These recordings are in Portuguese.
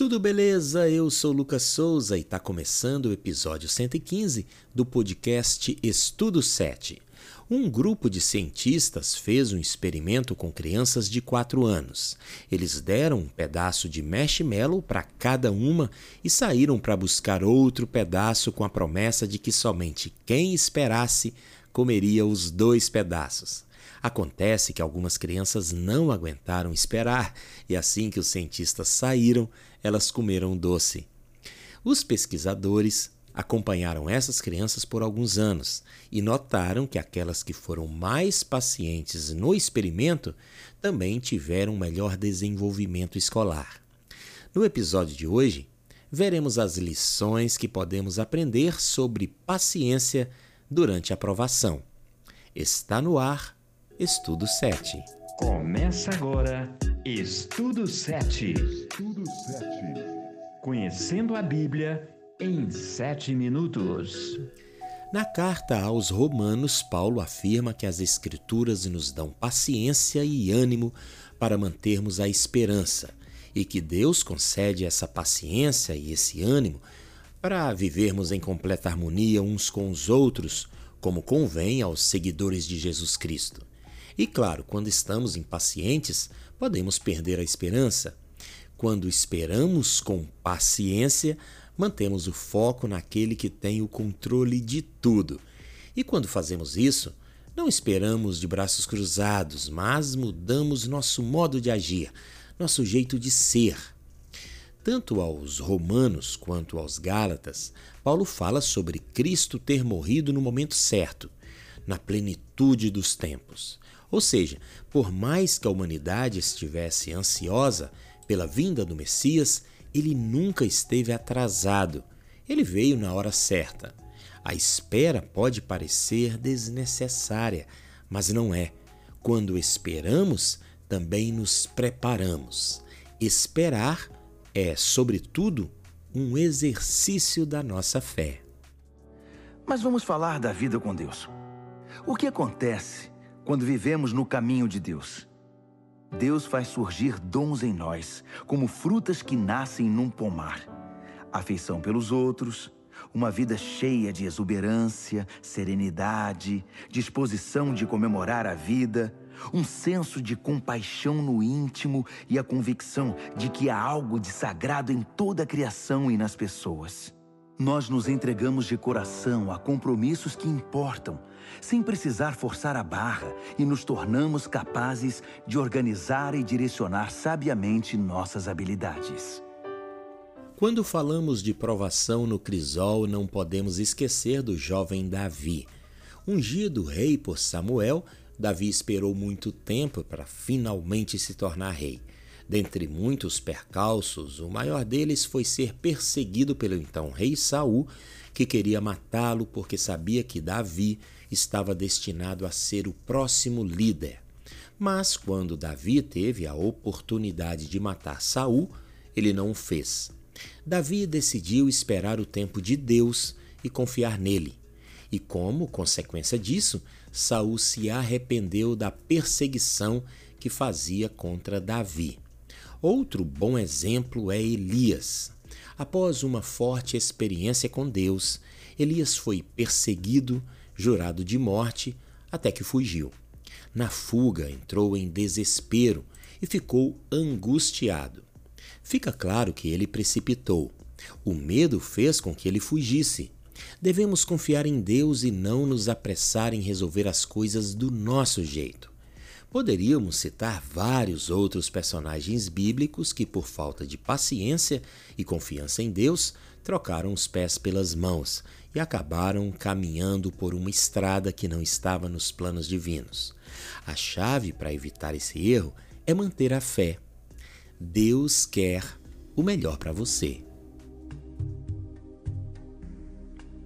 Tudo beleza? Eu sou Lucas Souza e está começando o episódio 115 do podcast Estudo 7. Um grupo de cientistas fez um experimento com crianças de 4 anos. Eles deram um pedaço de marshmallow para cada uma e saíram para buscar outro pedaço com a promessa de que somente quem esperasse comeria os dois pedaços. Acontece que algumas crianças não aguentaram esperar e assim que os cientistas saíram, elas comeram doce. Os pesquisadores acompanharam essas crianças por alguns anos e notaram que aquelas que foram mais pacientes no experimento também tiveram melhor desenvolvimento escolar. No episódio de hoje, veremos as lições que podemos aprender sobre paciência durante a aprovação. Está no ar Estudo 7. Começa agora Estudo 7. Estudo 7. Conhecendo a Bíblia em 7 minutos. Na carta aos Romanos, Paulo afirma que as Escrituras nos dão paciência e ânimo para mantermos a esperança e que Deus concede essa paciência e esse ânimo para vivermos em completa harmonia uns com os outros, como convém aos seguidores de Jesus Cristo. E claro, quando estamos impacientes, podemos perder a esperança. Quando esperamos com paciência, mantemos o foco naquele que tem o controle de tudo. E quando fazemos isso, não esperamos de braços cruzados, mas mudamos nosso modo de agir, nosso jeito de ser. Tanto aos romanos quanto aos gálatas, Paulo fala sobre Cristo ter morrido no momento certo, na plenitude dos tempos. Ou seja, por mais que a humanidade estivesse ansiosa pela vinda do Messias, ele nunca esteve atrasado. Ele veio na hora certa. A espera pode parecer desnecessária, mas não é. Quando esperamos, também nos preparamos. Esperar é, sobretudo, um exercício da nossa fé. Mas vamos falar da vida com Deus. O que acontece quando vivemos no caminho de Deus. Deus faz surgir dons em nós, como frutas que nascem num pomar. Afeição pelos outros, uma vida cheia de exuberância, serenidade, disposição de comemorar a vida, um senso de compaixão no íntimo e a convicção de que há algo de sagrado em toda a criação e nas pessoas. Nós nos entregamos de coração a compromissos que importam, sem precisar forçar a barra, e nos tornamos capazes de organizar e direcionar sabiamente nossas habilidades. Quando falamos de provação no crisol, não podemos esquecer do jovem Davi. Ungido rei por Samuel, Davi esperou muito tempo para finalmente se tornar rei. Dentre muitos percalços, o maior deles foi ser perseguido pelo então rei Saul, que queria matá-lo porque sabia que Davi estava destinado a ser o próximo líder. Mas quando Davi teve a oportunidade de matar Saul, ele não o fez. Davi decidiu esperar o tempo de Deus e confiar nele. E como consequência disso, Saul se arrependeu da perseguição que fazia contra Davi. Outro bom exemplo é Elias. Após uma forte experiência com Deus, Elias foi perseguido, jurado de morte, até que fugiu. Na fuga, entrou em desespero e ficou angustiado. Fica claro que ele precipitou. O medo fez com que ele fugisse. Devemos confiar em Deus e não nos apressar em resolver as coisas do nosso jeito. Poderíamos citar vários outros personagens bíblicos que, por falta de paciência e confiança em Deus, trocaram os pés pelas mãos e acabaram caminhando por uma estrada que não estava nos planos divinos. A chave para evitar esse erro é manter a fé. Deus quer o melhor para você.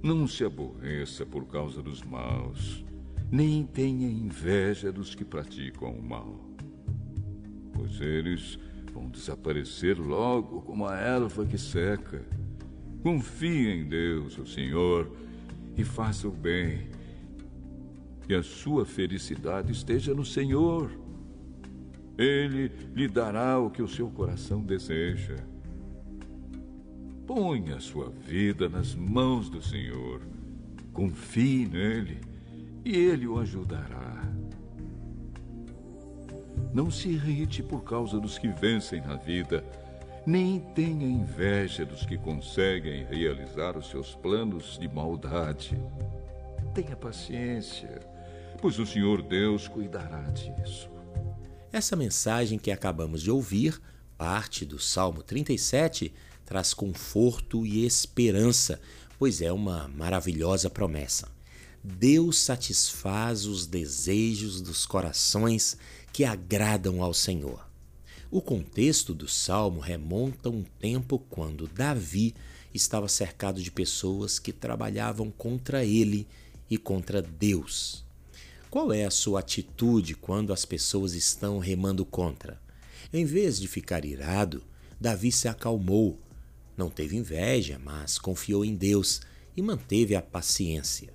Não se aborreça por causa dos maus nem tenha inveja dos que praticam o mal, pois eles vão desaparecer logo como a erva que seca. Confie em Deus, o Senhor, e faça o bem. E a sua felicidade esteja no Senhor. Ele lhe dará o que o seu coração deseja. Ponha sua vida nas mãos do Senhor. Confie nele e ele o ajudará. Não se irrite por causa dos que vencem na vida, nem tenha inveja dos que conseguem realizar os seus planos de maldade. Tenha paciência, pois o Senhor Deus cuidará disso. Essa mensagem que acabamos de ouvir, parte do Salmo 37, traz conforto e esperança, pois é uma maravilhosa promessa. Deus satisfaz os desejos dos corações que agradam ao Senhor. O contexto do salmo remonta a um tempo quando Davi estava cercado de pessoas que trabalhavam contra ele e contra Deus. Qual é a sua atitude quando as pessoas estão remando contra? Em vez de ficar irado, Davi se acalmou. Não teve inveja, mas confiou em Deus e manteve a paciência.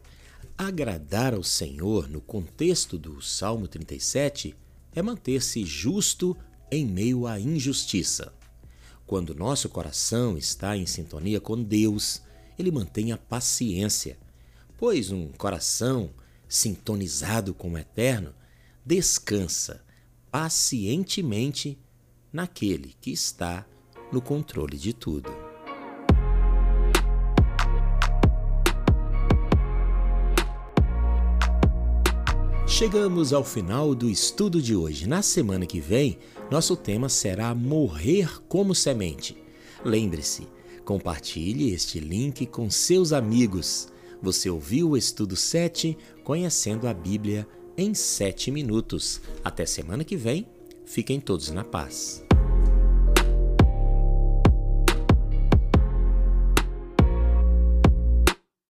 Agradar ao Senhor no contexto do Salmo 37 é manter-se justo em meio à injustiça. Quando nosso coração está em sintonia com Deus, ele mantém a paciência pois um coração sintonizado com o Eterno descansa pacientemente naquele que está no controle de tudo. Chegamos ao final do estudo de hoje. Na semana que vem, nosso tema será Morrer como Semente. Lembre-se, compartilhe este link com seus amigos. Você ouviu o estudo 7, conhecendo a Bíblia em 7 minutos. Até semana que vem, fiquem todos na paz.